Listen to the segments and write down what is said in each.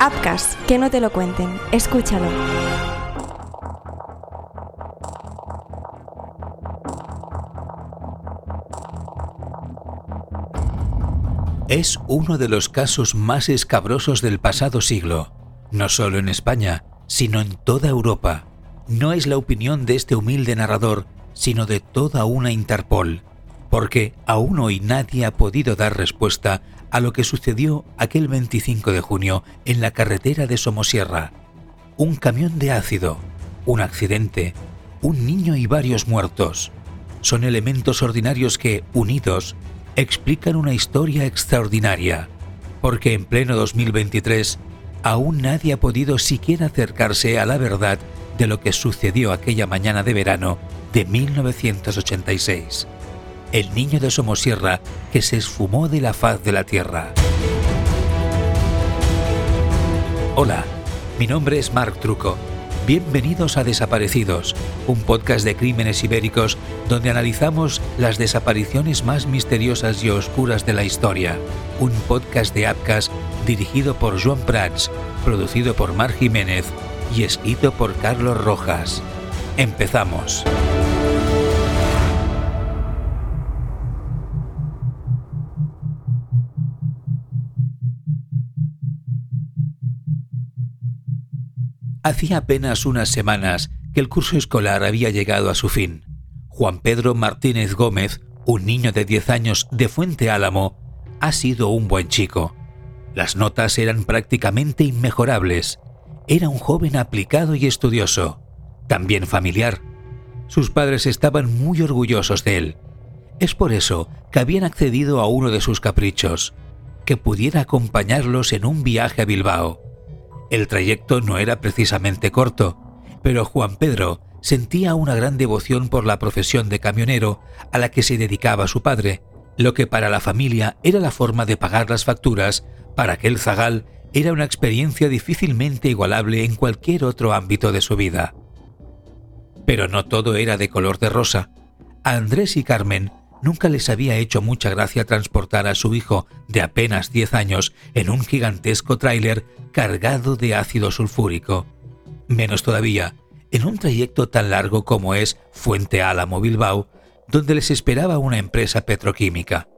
Apcas, que no te lo cuenten, escúchalo. Es uno de los casos más escabrosos del pasado siglo, no solo en España, sino en toda Europa. No es la opinión de este humilde narrador, sino de toda una Interpol, porque aún hoy nadie ha podido dar respuesta a lo que sucedió aquel 25 de junio en la carretera de Somosierra. Un camión de ácido, un accidente, un niño y varios muertos. Son elementos ordinarios que, unidos, explican una historia extraordinaria, porque en pleno 2023 aún nadie ha podido siquiera acercarse a la verdad de lo que sucedió aquella mañana de verano de 1986. El niño de Somosierra que se esfumó de la faz de la tierra. Hola, mi nombre es Marc Truco. Bienvenidos a Desaparecidos, un podcast de crímenes ibéricos donde analizamos las desapariciones más misteriosas y oscuras de la historia. Un podcast de Apcas dirigido por Joan Prats, producido por Mar Jiménez y escrito por Carlos Rojas. Empezamos. Hacía apenas unas semanas que el curso escolar había llegado a su fin. Juan Pedro Martínez Gómez, un niño de 10 años de Fuente Álamo, ha sido un buen chico. Las notas eran prácticamente inmejorables. Era un joven aplicado y estudioso, también familiar. Sus padres estaban muy orgullosos de él. Es por eso que habían accedido a uno de sus caprichos, que pudiera acompañarlos en un viaje a Bilbao. El trayecto no era precisamente corto, pero Juan Pedro sentía una gran devoción por la profesión de camionero a la que se dedicaba su padre, lo que para la familia era la forma de pagar las facturas, para aquel zagal era una experiencia difícilmente igualable en cualquier otro ámbito de su vida. Pero no todo era de color de rosa. Andrés y Carmen nunca les había hecho mucha gracia transportar a su hijo de apenas 10 años en un gigantesco tráiler cargado de ácido sulfúrico. Menos todavía, en un trayecto tan largo como es Fuente Álamo Bilbao, donde les esperaba una empresa petroquímica.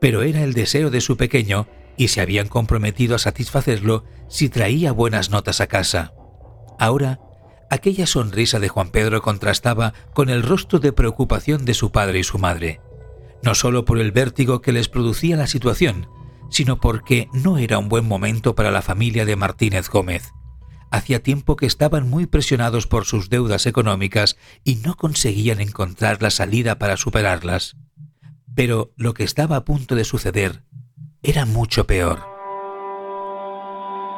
Pero era el deseo de su pequeño y se habían comprometido a satisfacerlo si traía buenas notas a casa. Ahora, aquella sonrisa de Juan Pedro contrastaba con el rostro de preocupación de su padre y su madre no solo por el vértigo que les producía la situación, sino porque no era un buen momento para la familia de Martínez Gómez. Hacía tiempo que estaban muy presionados por sus deudas económicas y no conseguían encontrar la salida para superarlas. Pero lo que estaba a punto de suceder era mucho peor.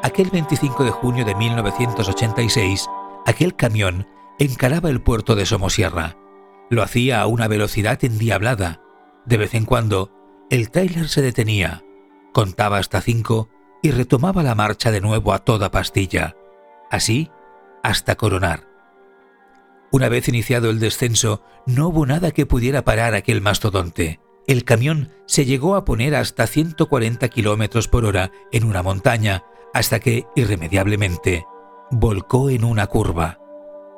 Aquel 25 de junio de 1986, aquel camión encaraba el puerto de Somosierra. Lo hacía a una velocidad endiablada, de vez en cuando, el tráiler se detenía, contaba hasta cinco y retomaba la marcha de nuevo a toda pastilla, así hasta coronar. Una vez iniciado el descenso, no hubo nada que pudiera parar aquel mastodonte. El camión se llegó a poner hasta 140 kilómetros por hora en una montaña, hasta que, irremediablemente, volcó en una curva.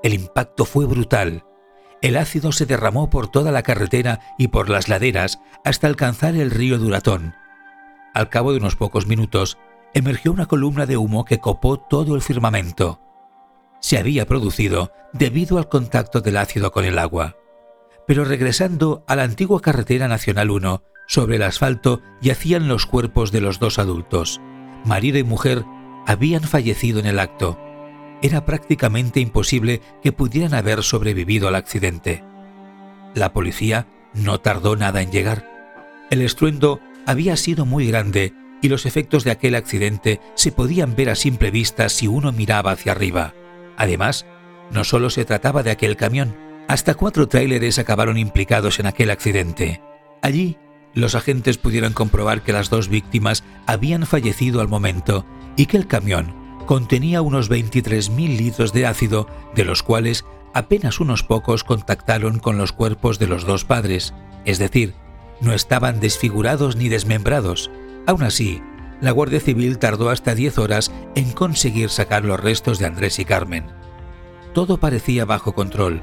El impacto fue brutal el ácido se derramó por toda la carretera y por las laderas hasta alcanzar el río Duratón. Al cabo de unos pocos minutos, emergió una columna de humo que copó todo el firmamento. Se había producido debido al contacto del ácido con el agua. Pero regresando a la antigua carretera Nacional 1, sobre el asfalto yacían los cuerpos de los dos adultos. Marido y mujer habían fallecido en el acto era prácticamente imposible que pudieran haber sobrevivido al accidente. La policía no tardó nada en llegar. El estruendo había sido muy grande y los efectos de aquel accidente se podían ver a simple vista si uno miraba hacia arriba. Además, no solo se trataba de aquel camión, hasta cuatro tráileres acabaron implicados en aquel accidente. Allí, los agentes pudieron comprobar que las dos víctimas habían fallecido al momento y que el camión contenía unos 23.000 litros de ácido, de los cuales apenas unos pocos contactaron con los cuerpos de los dos padres, es decir, no estaban desfigurados ni desmembrados. Aún así, la Guardia Civil tardó hasta 10 horas en conseguir sacar los restos de Andrés y Carmen. Todo parecía bajo control,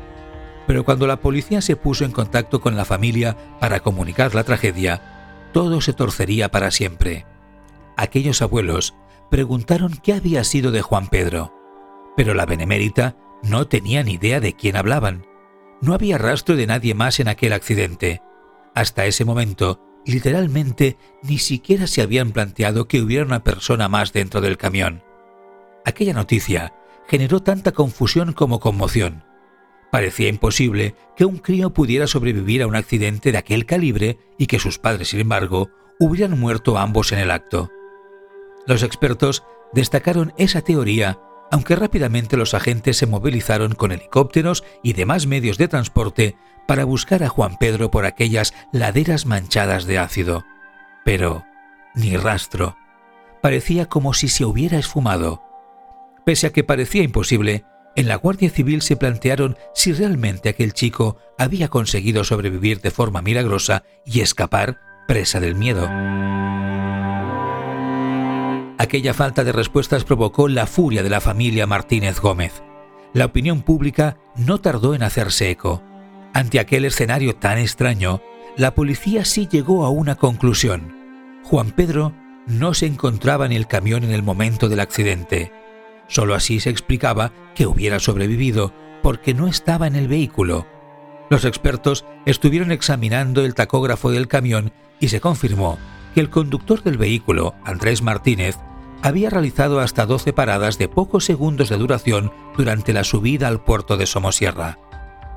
pero cuando la policía se puso en contacto con la familia para comunicar la tragedia, todo se torcería para siempre. Aquellos abuelos preguntaron qué había sido de Juan Pedro, pero la benemérita no tenía ni idea de quién hablaban. No había rastro de nadie más en aquel accidente. Hasta ese momento, literalmente, ni siquiera se habían planteado que hubiera una persona más dentro del camión. Aquella noticia generó tanta confusión como conmoción. Parecía imposible que un crío pudiera sobrevivir a un accidente de aquel calibre y que sus padres, sin embargo, hubieran muerto ambos en el acto. Los expertos destacaron esa teoría aunque rápidamente los agentes se movilizaron con helicópteros y demás medios de transporte para buscar a Juan Pedro por aquellas laderas manchadas de ácido. Pero ni rastro. Parecía como si se hubiera esfumado. Pese a que parecía imposible, en la Guardia Civil se plantearon si realmente aquel chico había conseguido sobrevivir de forma milagrosa y escapar presa del miedo. Aquella falta de respuestas provocó la furia de la familia Martínez Gómez. La opinión pública no tardó en hacerse eco. Ante aquel escenario tan extraño, la policía sí llegó a una conclusión. Juan Pedro no se encontraba en el camión en el momento del accidente. Solo así se explicaba que hubiera sobrevivido, porque no estaba en el vehículo. Los expertos estuvieron examinando el tacógrafo del camión y se confirmó que el conductor del vehículo, Andrés Martínez, había realizado hasta 12 paradas de pocos segundos de duración durante la subida al puerto de Somosierra.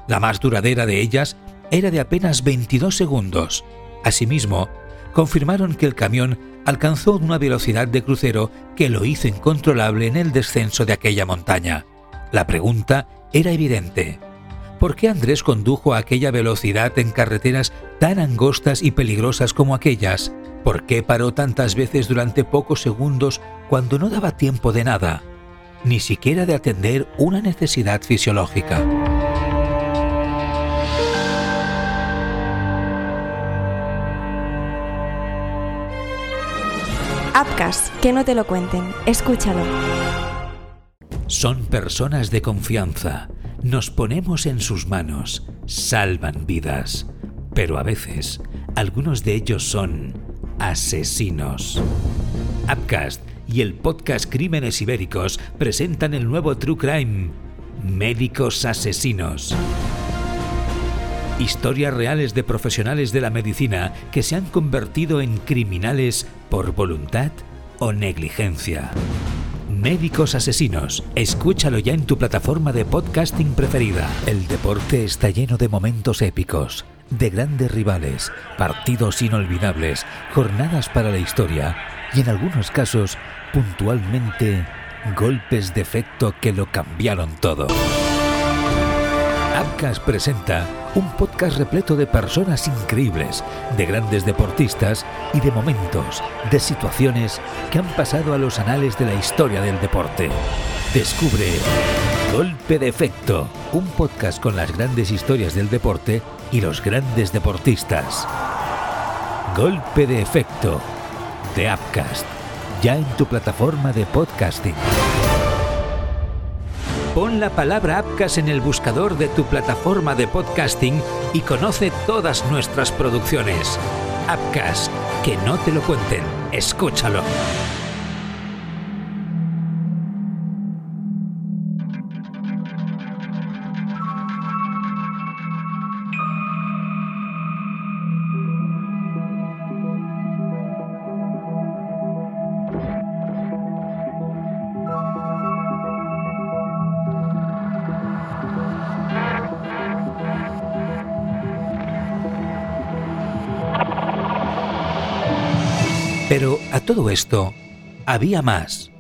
La más duradera de ellas era de apenas 22 segundos. Asimismo, confirmaron que el camión alcanzó una velocidad de crucero que lo hizo incontrolable en el descenso de aquella montaña. La pregunta era evidente. ¿Por qué Andrés condujo a aquella velocidad en carreteras tan angostas y peligrosas como aquellas? ¿Por qué paró tantas veces durante pocos segundos cuando no daba tiempo de nada, ni siquiera de atender una necesidad fisiológica? Apcas, que no te lo cuenten, escúchalo. Son personas de confianza, nos ponemos en sus manos, salvan vidas, pero a veces algunos de ellos son asesinos. Upcast y el podcast Crímenes Ibéricos presentan el nuevo True Crime, Médicos Asesinos. Historias reales de profesionales de la medicina que se han convertido en criminales por voluntad o negligencia. Médicos Asesinos. Escúchalo ya en tu plataforma de podcasting preferida. El deporte está lleno de momentos épicos de grandes rivales, partidos inolvidables, jornadas para la historia y en algunos casos, puntualmente, golpes de efecto que lo cambiaron todo. Abcas presenta un podcast repleto de personas increíbles, de grandes deportistas y de momentos, de situaciones que han pasado a los anales de la historia del deporte. Descubre Golpe de Efecto, un podcast con las grandes historias del deporte y los grandes deportistas. Golpe de efecto de Upcast, ya en tu plataforma de podcasting. Pon la palabra Upcast en el buscador de tu plataforma de podcasting y conoce todas nuestras producciones. Upcast, que no te lo cuenten, escúchalo. Pero a todo esto, había más.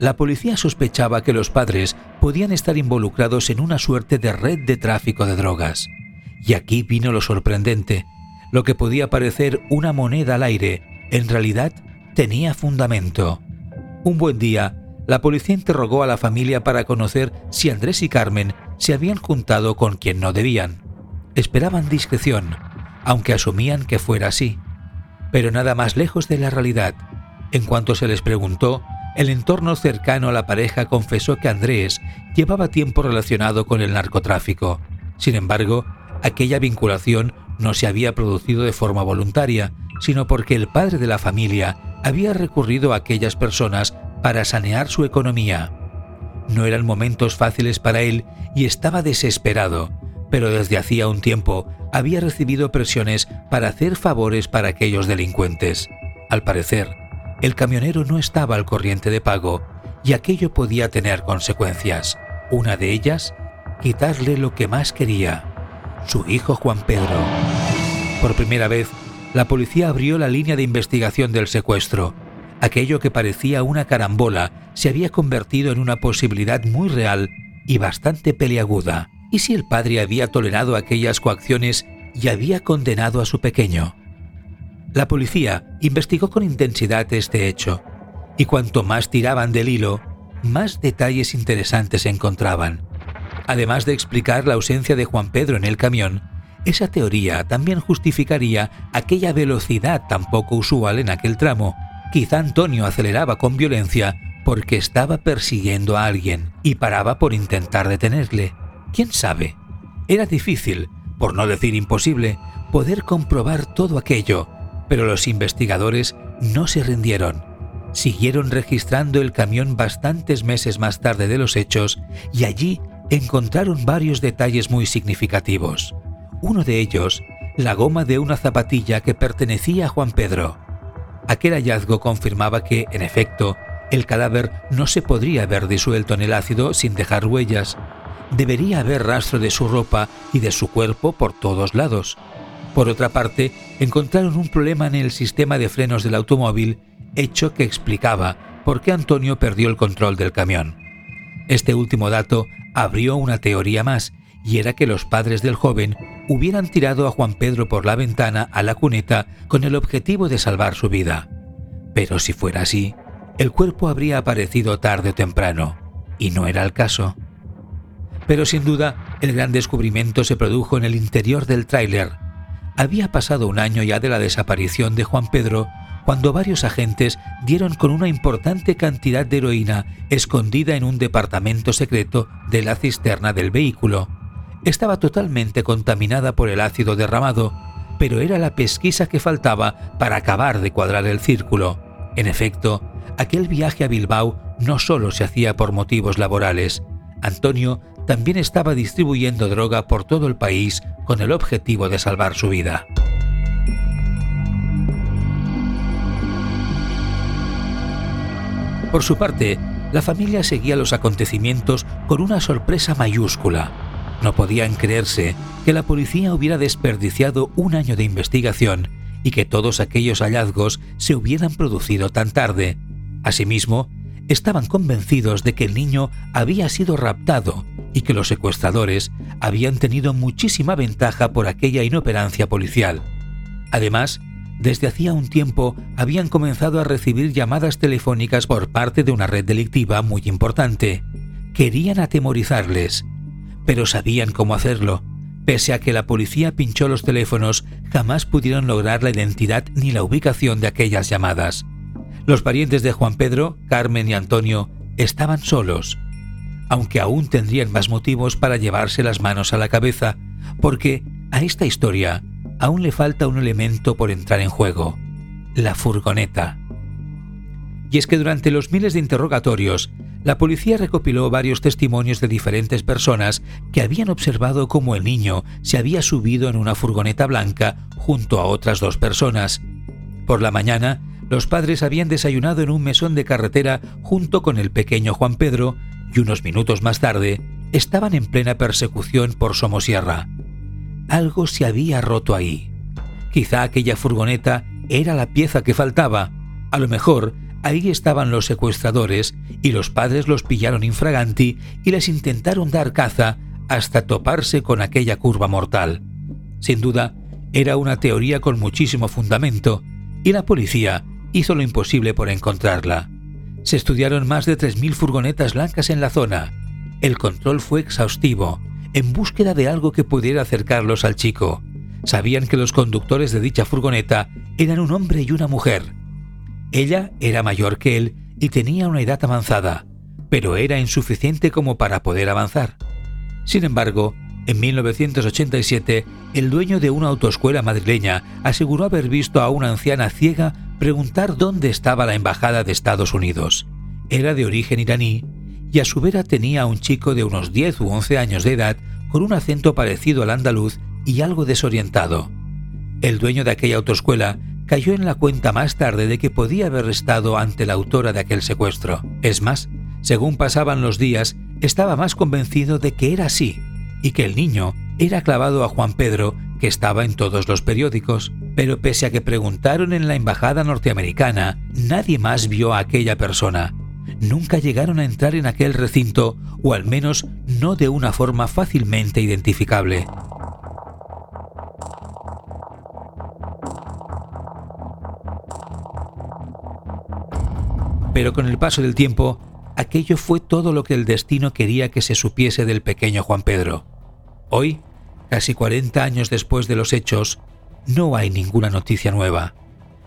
La policía sospechaba que los padres podían estar involucrados en una suerte de red de tráfico de drogas. Y aquí vino lo sorprendente. Lo que podía parecer una moneda al aire, en realidad tenía fundamento. Un buen día, la policía interrogó a la familia para conocer si Andrés y Carmen se habían juntado con quien no debían. Esperaban discreción, aunque asumían que fuera así pero nada más lejos de la realidad. En cuanto se les preguntó, el entorno cercano a la pareja confesó que Andrés llevaba tiempo relacionado con el narcotráfico. Sin embargo, aquella vinculación no se había producido de forma voluntaria, sino porque el padre de la familia había recurrido a aquellas personas para sanear su economía. No eran momentos fáciles para él y estaba desesperado, pero desde hacía un tiempo había recibido presiones para hacer favores para aquellos delincuentes. Al parecer, el camionero no estaba al corriente de pago y aquello podía tener consecuencias. Una de ellas, quitarle lo que más quería, su hijo Juan Pedro. Por primera vez, la policía abrió la línea de investigación del secuestro. Aquello que parecía una carambola se había convertido en una posibilidad muy real y bastante peliaguda. ¿Y si el padre había tolerado aquellas coacciones y había condenado a su pequeño? La policía investigó con intensidad este hecho, y cuanto más tiraban del hilo, más detalles interesantes encontraban. Además de explicar la ausencia de Juan Pedro en el camión, esa teoría también justificaría aquella velocidad tan poco usual en aquel tramo. Quizá Antonio aceleraba con violencia porque estaba persiguiendo a alguien y paraba por intentar detenerle. ¿Quién sabe? Era difícil, por no decir imposible, poder comprobar todo aquello, pero los investigadores no se rindieron. Siguieron registrando el camión bastantes meses más tarde de los hechos y allí encontraron varios detalles muy significativos. Uno de ellos, la goma de una zapatilla que pertenecía a Juan Pedro. Aquel hallazgo confirmaba que, en efecto, el cadáver no se podría haber disuelto en el ácido sin dejar huellas. Debería haber rastro de su ropa y de su cuerpo por todos lados. Por otra parte, encontraron un problema en el sistema de frenos del automóvil, hecho que explicaba por qué Antonio perdió el control del camión. Este último dato abrió una teoría más, y era que los padres del joven hubieran tirado a Juan Pedro por la ventana a la cuneta con el objetivo de salvar su vida. Pero si fuera así, el cuerpo habría aparecido tarde o temprano, y no era el caso. Pero sin duda, el gran descubrimiento se produjo en el interior del tráiler. Había pasado un año ya de la desaparición de Juan Pedro cuando varios agentes dieron con una importante cantidad de heroína escondida en un departamento secreto de la cisterna del vehículo estaba totalmente contaminada por el ácido derramado, pero era la pesquisa que faltaba para acabar de cuadrar el círculo. En efecto, aquel viaje a Bilbao no solo se hacía por motivos laborales. Antonio también estaba distribuyendo droga por todo el país con el objetivo de salvar su vida. Por su parte, la familia seguía los acontecimientos con una sorpresa mayúscula. No podían creerse que la policía hubiera desperdiciado un año de investigación y que todos aquellos hallazgos se hubieran producido tan tarde. Asimismo, estaban convencidos de que el niño había sido raptado y que los secuestradores habían tenido muchísima ventaja por aquella inoperancia policial. Además, desde hacía un tiempo habían comenzado a recibir llamadas telefónicas por parte de una red delictiva muy importante. Querían atemorizarles pero sabían cómo hacerlo. Pese a que la policía pinchó los teléfonos, jamás pudieron lograr la identidad ni la ubicación de aquellas llamadas. Los parientes de Juan Pedro, Carmen y Antonio estaban solos, aunque aún tendrían más motivos para llevarse las manos a la cabeza, porque a esta historia aún le falta un elemento por entrar en juego, la furgoneta. Y es que durante los miles de interrogatorios, la policía recopiló varios testimonios de diferentes personas que habían observado cómo el niño se había subido en una furgoneta blanca junto a otras dos personas. Por la mañana, los padres habían desayunado en un mesón de carretera junto con el pequeño Juan Pedro y unos minutos más tarde estaban en plena persecución por Somosierra. Algo se había roto ahí. Quizá aquella furgoneta era la pieza que faltaba. A lo mejor Ahí estaban los secuestradores y los padres los pillaron infraganti y les intentaron dar caza hasta toparse con aquella curva mortal. Sin duda, era una teoría con muchísimo fundamento y la policía hizo lo imposible por encontrarla. Se estudiaron más de 3.000 furgonetas blancas en la zona. El control fue exhaustivo, en búsqueda de algo que pudiera acercarlos al chico. Sabían que los conductores de dicha furgoneta eran un hombre y una mujer Ella era mayor que él y tenía una edad avanzada, pero era insuficiente como para poder avanzar. Sin embargo, en 1987, el dueño de una autoescuela madrileña aseguró haber visto a una anciana ciega preguntar dónde estaba la embajada de Estados Unidos. Era de origen iraní y a su vera tenía a un chico de unos 10 u 11 años de edad con un acento parecido al andaluz y algo desorientado. El dueño de aquella autoescuela cayó en la cuenta más tarde de que podía haber estado ante la autora de aquel secuestro. Es más, según pasaban los días, estaba más convencido de que era así y que el niño era clavado a Juan Pedro, que estaba en todos los periódicos, pero pese a que preguntaron en la embajada norteamericana, nadie más vio a aquella persona. Nunca llegaron a entrar en aquel recinto, o al menos no de una forma fácilmente identificable. Pero con el paso del tiempo, aquello fue todo lo que el destino quería que se supiese del pequeño Juan Pedro. Hoy, casi 40 años después de los hechos, no hay ninguna noticia nueva.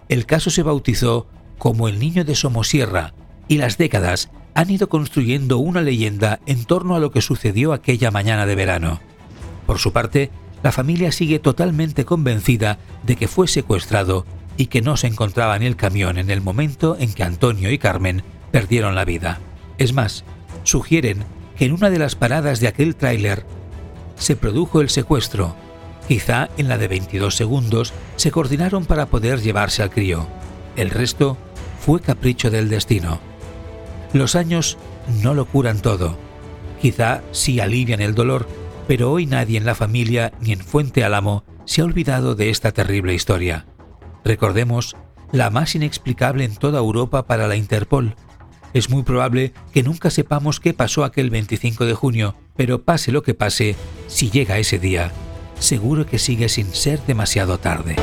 El caso se bautizó como el niño de Somosierra y las décadas han ido construyendo una leyenda en torno a lo que sucedió aquella mañana de verano. Por su parte, la familia sigue totalmente convencida de que fue secuestrado y que no se encontraba en el camión en el momento en que Antonio y Carmen perdieron la vida. Es más, sugieren que en una de las paradas de aquel tráiler se produjo el secuestro. Quizá en la de 22 segundos se coordinaron para poder llevarse al crío. El resto fue capricho del destino. Los años no lo curan todo. Quizá sí alivian el dolor, pero hoy nadie en la familia ni en Fuente Álamo se ha olvidado de esta terrible historia. Recordemos, la más inexplicable en toda Europa para la Interpol, es muy probable que nunca sepamos qué pasó aquel 25 de junio, pero pase lo que pase, si llega ese día, seguro que sigue sin ser demasiado tarde.